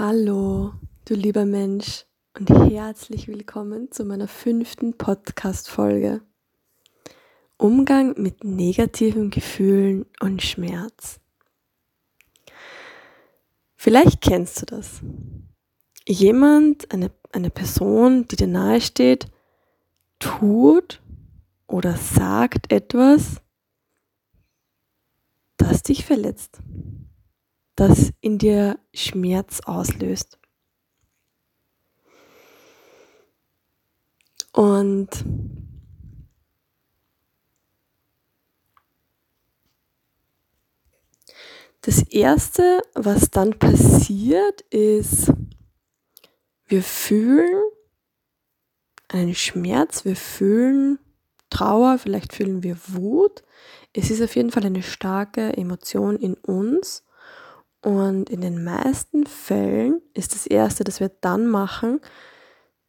Hallo, du lieber Mensch und herzlich willkommen zu meiner fünften Podcast-Folge. Umgang mit negativen Gefühlen und Schmerz. Vielleicht kennst du das. Jemand, eine, eine Person, die dir nahe steht, tut oder sagt etwas, das dich verletzt das in dir Schmerz auslöst. Und das Erste, was dann passiert, ist, wir fühlen einen Schmerz, wir fühlen Trauer, vielleicht fühlen wir Wut. Es ist auf jeden Fall eine starke Emotion in uns und in den meisten Fällen ist das Erste, das wir dann machen,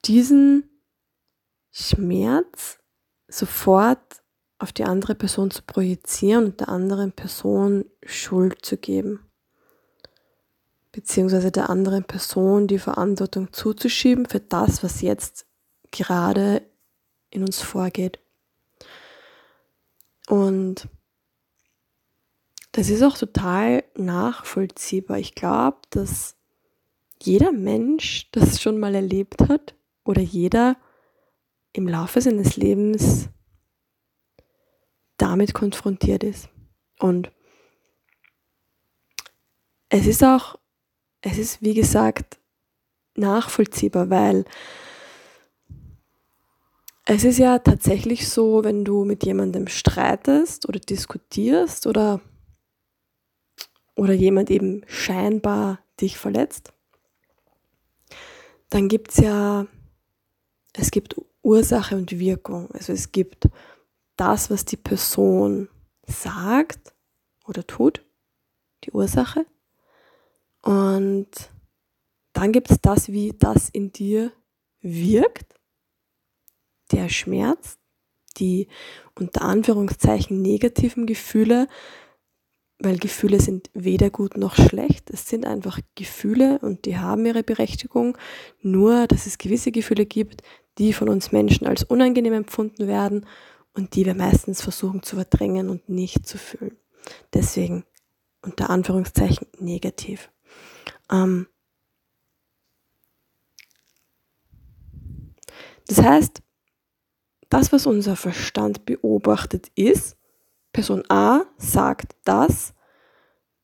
diesen Schmerz sofort auf die andere Person zu projizieren und der anderen Person Schuld zu geben. Beziehungsweise der anderen Person die Verantwortung zuzuschieben für das, was jetzt gerade in uns vorgeht. Und das ist auch total nachvollziehbar. Ich glaube, dass jeder Mensch das schon mal erlebt hat oder jeder im Laufe seines Lebens damit konfrontiert ist. Und es ist auch, es ist wie gesagt nachvollziehbar, weil es ist ja tatsächlich so, wenn du mit jemandem streitest oder diskutierst oder oder jemand eben scheinbar dich verletzt, dann gibt es ja, es gibt Ursache und Wirkung. Also es gibt das, was die Person sagt oder tut, die Ursache. Und dann gibt es das, wie das in dir wirkt, der Schmerz, die unter Anführungszeichen negativen Gefühle, weil Gefühle sind weder gut noch schlecht. Es sind einfach Gefühle und die haben ihre Berechtigung. Nur, dass es gewisse Gefühle gibt, die von uns Menschen als unangenehm empfunden werden und die wir meistens versuchen zu verdrängen und nicht zu fühlen. Deswegen unter Anführungszeichen negativ. Ähm das heißt, das, was unser Verstand beobachtet, ist, Person A sagt das,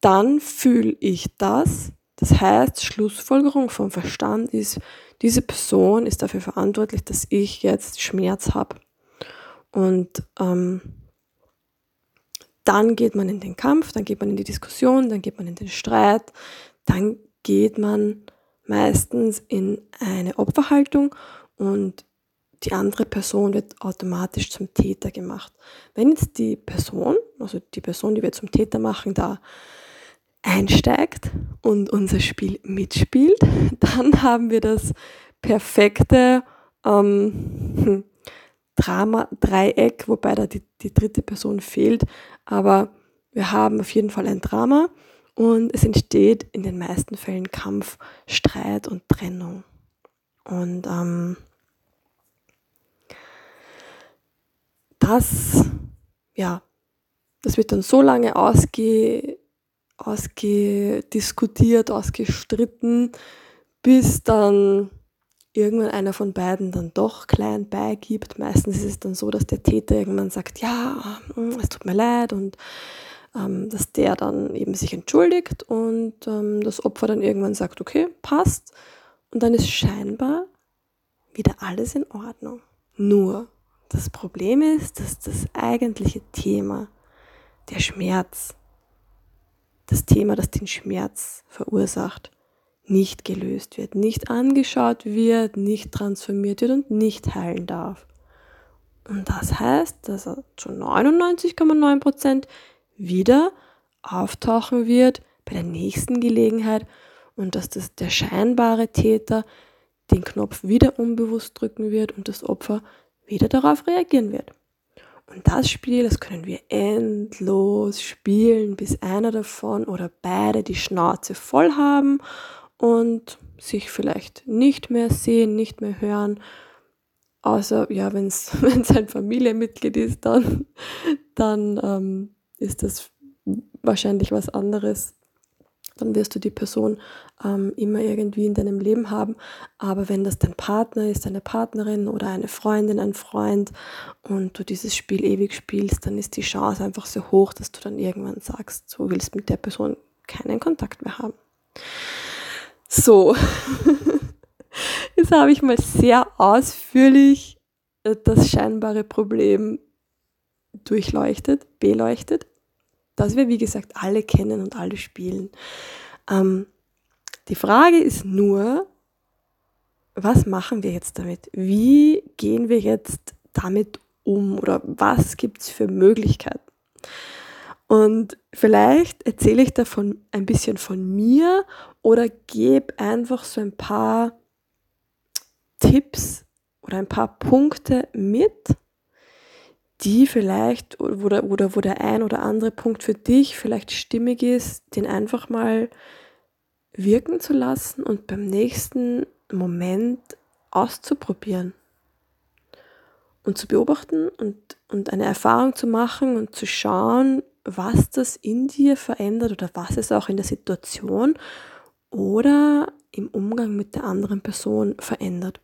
dann fühle ich das. Das heißt, Schlussfolgerung vom Verstand ist, diese Person ist dafür verantwortlich, dass ich jetzt Schmerz habe. Und ähm, dann geht man in den Kampf, dann geht man in die Diskussion, dann geht man in den Streit, dann geht man meistens in eine Opferhaltung und die andere Person wird automatisch zum Täter gemacht. Wenn jetzt die Person, also die Person, die wir zum Täter machen, da einsteigt und unser Spiel mitspielt, dann haben wir das perfekte ähm, Drama-Dreieck, wobei da die, die dritte Person fehlt. Aber wir haben auf jeden Fall ein Drama und es entsteht in den meisten Fällen Kampf, Streit und Trennung. Und ähm, das, ja, das wird dann so lange ausge, ausgediskutiert, ausgestritten, bis dann irgendwann einer von beiden dann doch klein beigibt. Meistens ist es dann so, dass der Täter irgendwann sagt, ja, hm, es tut mir leid und ähm, dass der dann eben sich entschuldigt und ähm, das Opfer dann irgendwann sagt, okay, passt. Und dann ist scheinbar wieder alles in Ordnung. Nur das Problem ist, dass das eigentliche Thema, der Schmerz, das Thema, das den Schmerz verursacht, nicht gelöst wird, nicht angeschaut wird, nicht transformiert wird und nicht heilen darf. Und das heißt, dass er zu 99,9% wieder auftauchen wird bei der nächsten Gelegenheit und dass das der scheinbare Täter den Knopf wieder unbewusst drücken wird und das Opfer wieder darauf reagieren wird. Und das Spiel, das können wir endlos spielen, bis einer davon oder beide die Schnauze voll haben und sich vielleicht nicht mehr sehen, nicht mehr hören. Außer, ja, wenn es ein Familienmitglied ist, dann, dann ähm, ist das wahrscheinlich was anderes. Dann wirst du die Person ähm, immer irgendwie in deinem Leben haben. Aber wenn das dein Partner ist, deine Partnerin oder eine Freundin, ein Freund und du dieses Spiel ewig spielst, dann ist die Chance einfach so hoch, dass du dann irgendwann sagst, du willst mit der Person keinen Kontakt mehr haben. So, jetzt habe ich mal sehr ausführlich äh, das scheinbare Problem durchleuchtet, beleuchtet, das wir, wie gesagt, alle kennen und alle spielen. Ähm, die Frage ist nur, was machen wir jetzt damit? Wie gehen wir jetzt damit um oder was gibt es für Möglichkeiten? Und vielleicht erzähle ich davon ein bisschen von mir oder gebe einfach so ein paar Tipps oder ein paar Punkte mit, die vielleicht oder, oder wo der ein oder andere Punkt für dich vielleicht stimmig ist, den einfach mal wirken zu lassen und beim nächsten Moment auszuprobieren und zu beobachten und, und eine Erfahrung zu machen und zu schauen, was das in dir verändert oder was es auch in der Situation oder im Umgang mit der anderen Person verändert.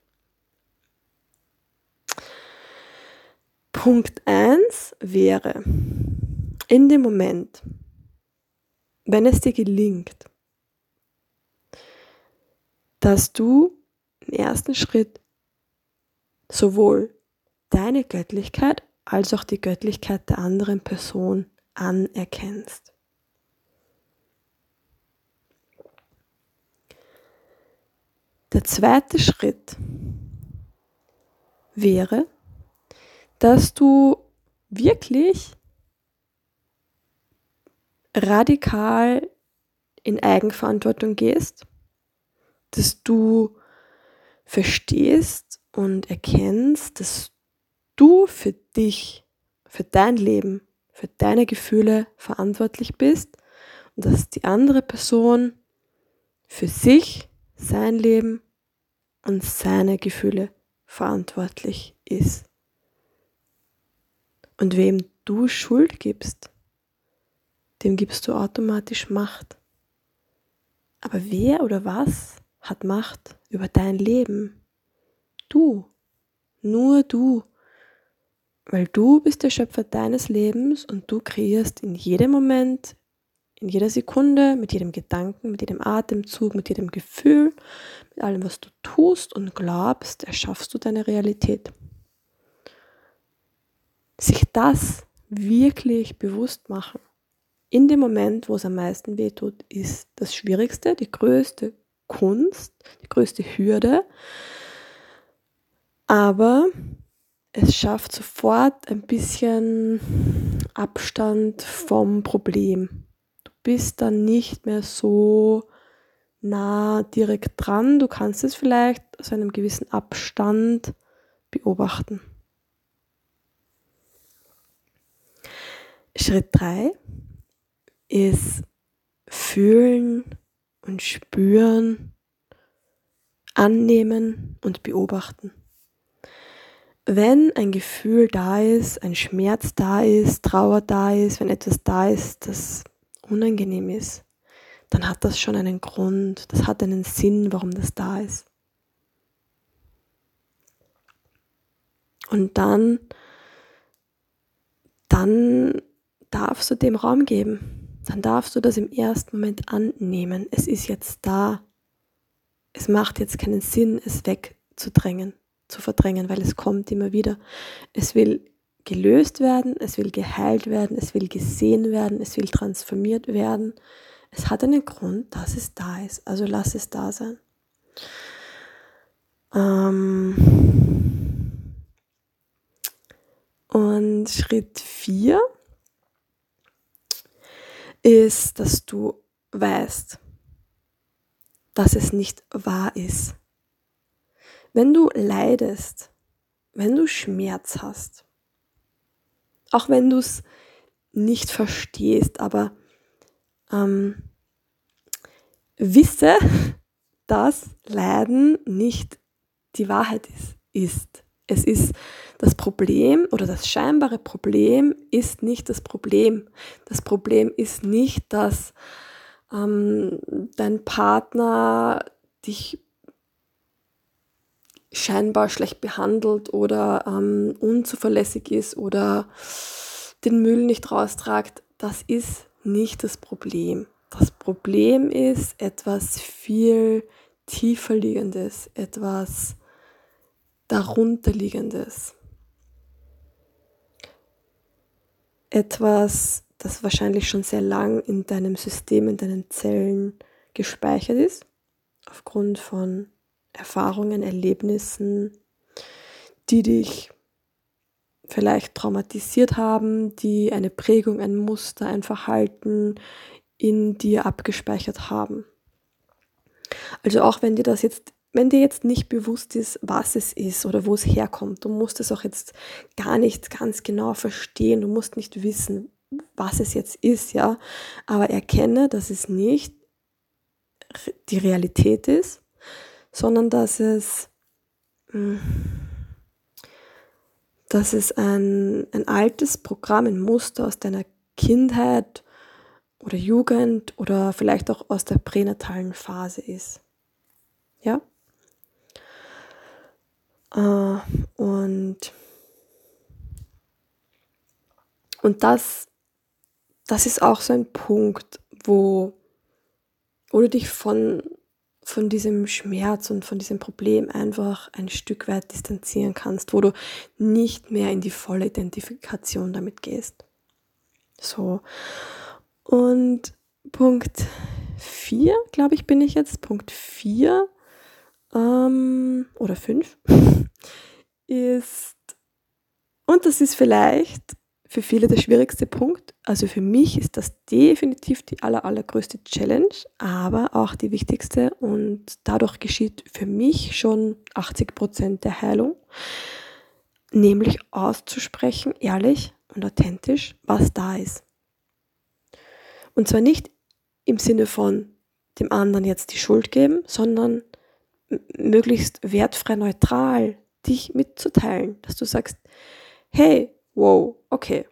Punkt 1 wäre, in dem Moment, wenn es dir gelingt, dass du im ersten Schritt sowohl deine Göttlichkeit als auch die Göttlichkeit der anderen Person anerkennst. Der zweite Schritt wäre, dass du wirklich radikal in Eigenverantwortung gehst, dass du verstehst und erkennst, dass du für dich, für dein Leben für deine Gefühle verantwortlich bist und dass die andere Person für sich, sein Leben und seine Gefühle verantwortlich ist. Und wem du Schuld gibst, dem gibst du automatisch Macht. Aber wer oder was hat Macht über dein Leben? Du. Nur du. Weil du bist der Schöpfer deines Lebens und du kreierst in jedem Moment, in jeder Sekunde, mit jedem Gedanken, mit jedem Atemzug, mit jedem Gefühl, mit allem, was du tust und glaubst, erschaffst du deine Realität. Sich das wirklich bewusst machen, in dem Moment, wo es am meisten wehtut, ist das Schwierigste, die größte Kunst, die größte Hürde. Aber es schafft sofort ein bisschen Abstand vom Problem. Du bist dann nicht mehr so nah direkt dran. Du kannst es vielleicht aus einem gewissen Abstand beobachten. Schritt 3 ist fühlen und spüren, annehmen und beobachten wenn ein Gefühl da ist, ein Schmerz da ist, Trauer da ist, wenn etwas da ist, das unangenehm ist, dann hat das schon einen Grund, das hat einen Sinn, warum das da ist. Und dann, dann darfst du dem Raum geben. Dann darfst du das im ersten Moment annehmen. Es ist jetzt da. Es macht jetzt keinen Sinn, es wegzudrängen zu verdrängen, weil es kommt immer wieder. Es will gelöst werden, es will geheilt werden, es will gesehen werden, es will transformiert werden. Es hat einen Grund, dass es da ist. Also lass es da sein. Ähm und Schritt 4 ist, dass du weißt, dass es nicht wahr ist. Wenn du leidest, wenn du Schmerz hast, auch wenn du es nicht verstehst, aber ähm, wisse, dass Leiden nicht die Wahrheit ist. ist. Es ist das Problem oder das scheinbare Problem ist nicht das Problem. Das Problem ist nicht, dass ähm, dein Partner dich scheinbar schlecht behandelt oder ähm, unzuverlässig ist oder den Müll nicht raustragt, das ist nicht das Problem. Das Problem ist etwas viel tiefer liegendes, etwas darunterliegendes. Etwas, das wahrscheinlich schon sehr lang in deinem System, in deinen Zellen gespeichert ist, aufgrund von Erfahrungen, Erlebnissen, die dich vielleicht traumatisiert haben, die eine Prägung, ein Muster, ein Verhalten in dir abgespeichert haben. Also auch wenn dir das jetzt, wenn dir jetzt nicht bewusst ist, was es ist oder wo es herkommt, du musst es auch jetzt gar nicht ganz genau verstehen, du musst nicht wissen, was es jetzt ist, ja, aber erkenne, dass es nicht die Realität ist, sondern dass es, hm, dass es ein, ein altes Programm, ein Muster aus deiner Kindheit oder Jugend oder vielleicht auch aus der pränatalen Phase ist. Ja? Äh, und, und das, das ist auch so ein Punkt, wo, wo du dich von, von diesem Schmerz und von diesem Problem einfach ein Stück weit distanzieren kannst, wo du nicht mehr in die volle Identifikation damit gehst. So. Und Punkt 4, glaube ich, bin ich jetzt. Punkt 4 ähm, oder 5 ist, und das ist vielleicht für viele der schwierigste Punkt. Also für mich ist das definitiv die aller, allergrößte Challenge, aber auch die wichtigste und dadurch geschieht für mich schon 80 Prozent der Heilung, nämlich auszusprechen, ehrlich und authentisch, was da ist. Und zwar nicht im Sinne von dem anderen jetzt die Schuld geben, sondern möglichst wertfrei neutral dich mitzuteilen, dass du sagst, hey, wow, okay.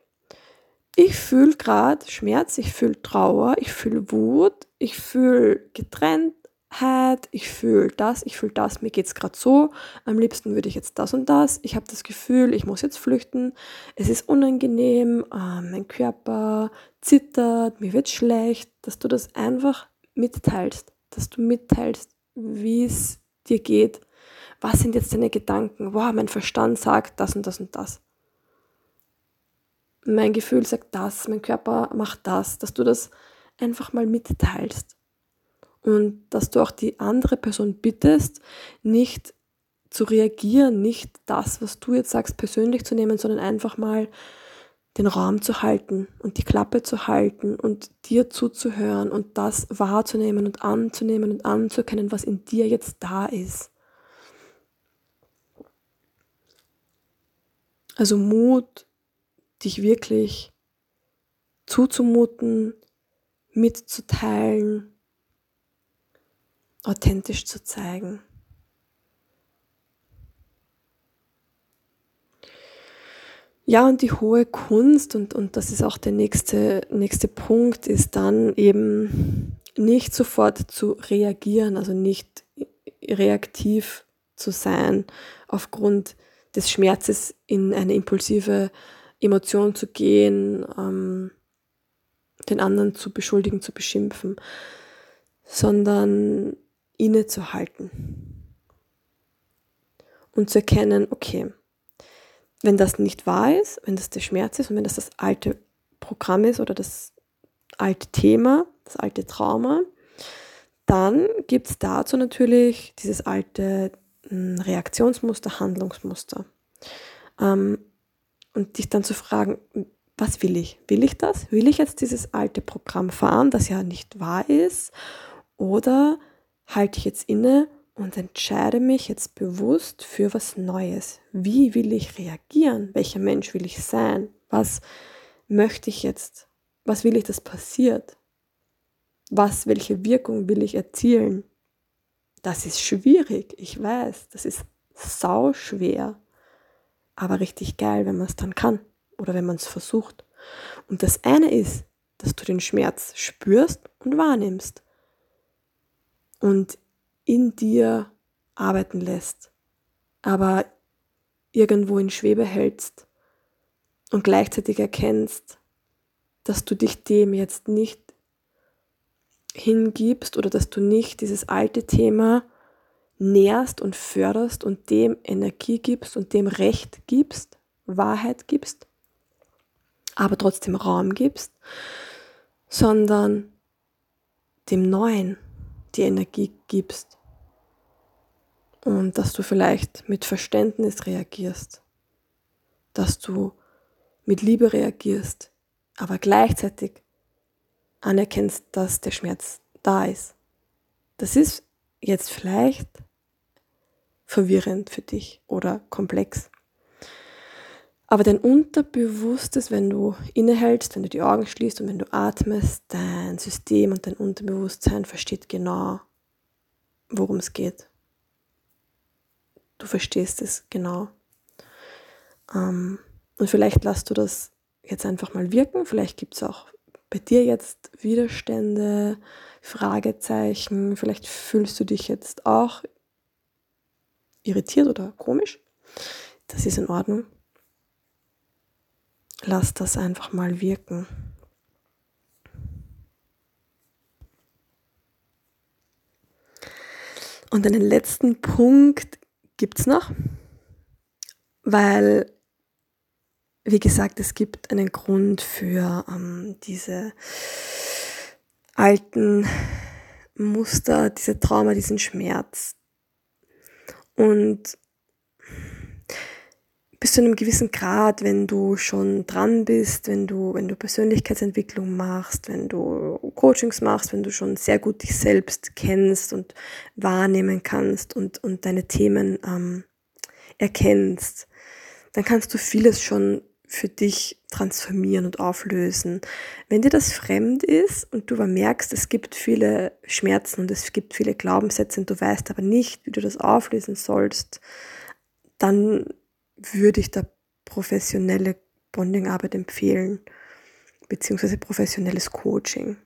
Ich fühle gerade Schmerz, ich fühle Trauer, ich fühle Wut, ich fühle Getrenntheit, ich fühle das, ich fühle das, mir geht es gerade so, am liebsten würde ich jetzt das und das, ich habe das Gefühl, ich muss jetzt flüchten, es ist unangenehm, äh, mein Körper zittert, mir wird schlecht, dass du das einfach mitteilst, dass du mitteilst, wie es dir geht, was sind jetzt deine Gedanken, wow, mein Verstand sagt das und das und das mein Gefühl sagt das, mein Körper macht das, dass du das einfach mal mitteilst. Und dass du auch die andere Person bittest, nicht zu reagieren, nicht das, was du jetzt sagst, persönlich zu nehmen, sondern einfach mal den Raum zu halten und die Klappe zu halten und dir zuzuhören und das wahrzunehmen und anzunehmen und anzuerkennen, was in dir jetzt da ist. Also Mut dich wirklich zuzumuten, mitzuteilen, authentisch zu zeigen. Ja, und die hohe Kunst, und, und das ist auch der nächste, nächste Punkt, ist dann eben nicht sofort zu reagieren, also nicht reaktiv zu sein aufgrund des Schmerzes in eine impulsive Emotionen zu gehen, ähm, den anderen zu beschuldigen, zu beschimpfen, sondern innezuhalten. Und zu erkennen, okay, wenn das nicht wahr ist, wenn das der Schmerz ist und wenn das das alte Programm ist oder das alte Thema, das alte Trauma, dann gibt es dazu natürlich dieses alte Reaktionsmuster, Handlungsmuster. Ähm, und dich dann zu fragen, was will ich? Will ich das? Will ich jetzt dieses alte Programm fahren, das ja nicht wahr ist? Oder halte ich jetzt inne und entscheide mich jetzt bewusst für was Neues? Wie will ich reagieren? Welcher Mensch will ich sein? Was möchte ich jetzt? Was will ich, dass passiert? Was, welche Wirkung will ich erzielen? Das ist schwierig, ich weiß, das ist sau schwer, aber richtig geil, wenn man es dann kann oder wenn man es versucht. Und das eine ist, dass du den Schmerz spürst und wahrnimmst und in dir arbeiten lässt, aber irgendwo in Schwebe hältst und gleichzeitig erkennst, dass du dich dem jetzt nicht hingibst oder dass du nicht dieses alte Thema nährst und förderst und dem Energie gibst und dem Recht gibst, Wahrheit gibst, aber trotzdem Raum gibst, sondern dem Neuen die Energie gibst und dass du vielleicht mit Verständnis reagierst, dass du mit Liebe reagierst, aber gleichzeitig anerkennst, dass der Schmerz da ist. Das ist jetzt vielleicht verwirrend für dich oder komplex. Aber dein Unterbewusstes, wenn du innehältst, wenn du die Augen schließt und wenn du atmest, dein System und dein Unterbewusstsein versteht genau, worum es geht. Du verstehst es genau. Ähm, und vielleicht lässt du das jetzt einfach mal wirken. Vielleicht gibt es auch bei dir jetzt Widerstände, Fragezeichen. Vielleicht fühlst du dich jetzt auch irritiert oder komisch. Das ist in Ordnung lass das einfach mal wirken. Und einen letzten Punkt gibt es noch, weil, wie gesagt, es gibt einen Grund für ähm, diese alten Muster, diese Trauma, diesen Schmerz. Und bis zu einem gewissen Grad, wenn du schon dran bist, wenn du, wenn du Persönlichkeitsentwicklung machst, wenn du Coachings machst, wenn du schon sehr gut dich selbst kennst und wahrnehmen kannst und, und deine Themen ähm, erkennst, dann kannst du vieles schon für dich transformieren und auflösen. Wenn dir das fremd ist und du aber merkst, es gibt viele Schmerzen und es gibt viele Glaubenssätze und du weißt aber nicht, wie du das auflösen sollst, dann würde ich da professionelle Bondingarbeit empfehlen, beziehungsweise professionelles Coaching.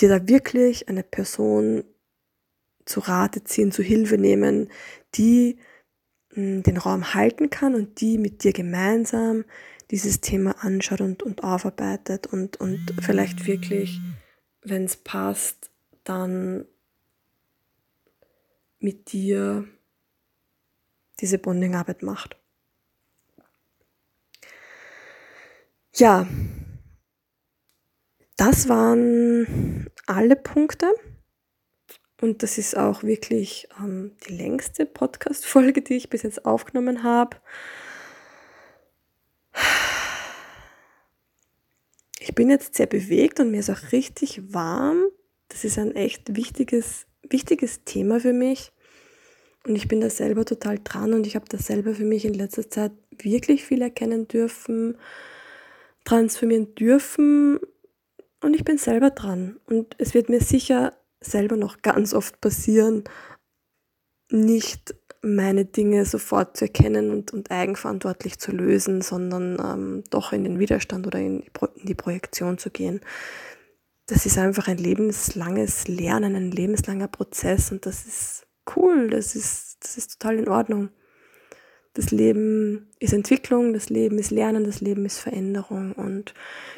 Dir da wirklich eine Person zu Rate ziehen, zu Hilfe nehmen, die den Raum halten kann und die mit dir gemeinsam dieses Thema anschaut und, und aufarbeitet und, und vielleicht wirklich, wenn es passt, dann mit dir diese Bondingarbeit macht. Ja, das waren alle Punkte. Und das ist auch wirklich ähm, die längste Podcast-Folge, die ich bis jetzt aufgenommen habe. Ich bin jetzt sehr bewegt und mir ist auch richtig warm. Das ist ein echt wichtiges, wichtiges Thema für mich. Und ich bin da selber total dran und ich habe da selber für mich in letzter Zeit wirklich viel erkennen dürfen transformieren dürfen und ich bin selber dran. Und es wird mir sicher selber noch ganz oft passieren, nicht meine Dinge sofort zu erkennen und, und eigenverantwortlich zu lösen, sondern ähm, doch in den Widerstand oder in die, Pro in die Projektion zu gehen. Das ist einfach ein lebenslanges Lernen, ein lebenslanger Prozess und das ist cool, das ist, das ist total in Ordnung. Das Leben ist Entwicklung, das Leben ist Lernen, das Leben ist Veränderung und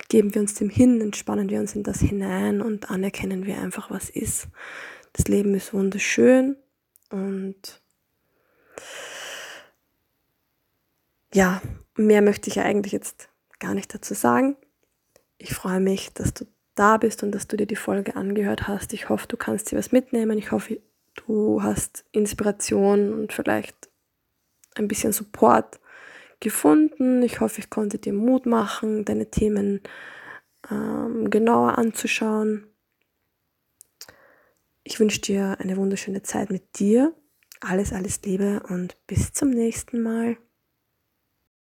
geben wir uns dem hin, entspannen wir uns in das hinein und anerkennen wir einfach, was ist. Das Leben ist wunderschön und ja, mehr möchte ich eigentlich jetzt gar nicht dazu sagen. Ich freue mich, dass du da bist und dass du dir die Folge angehört hast. Ich hoffe, du kannst dir was mitnehmen. Ich hoffe, du hast Inspiration und vielleicht ein bisschen Support gefunden. Ich hoffe, ich konnte dir Mut machen, deine Themen ähm, genauer anzuschauen. Ich wünsche dir eine wunderschöne Zeit mit dir. Alles, alles Liebe und bis zum nächsten Mal.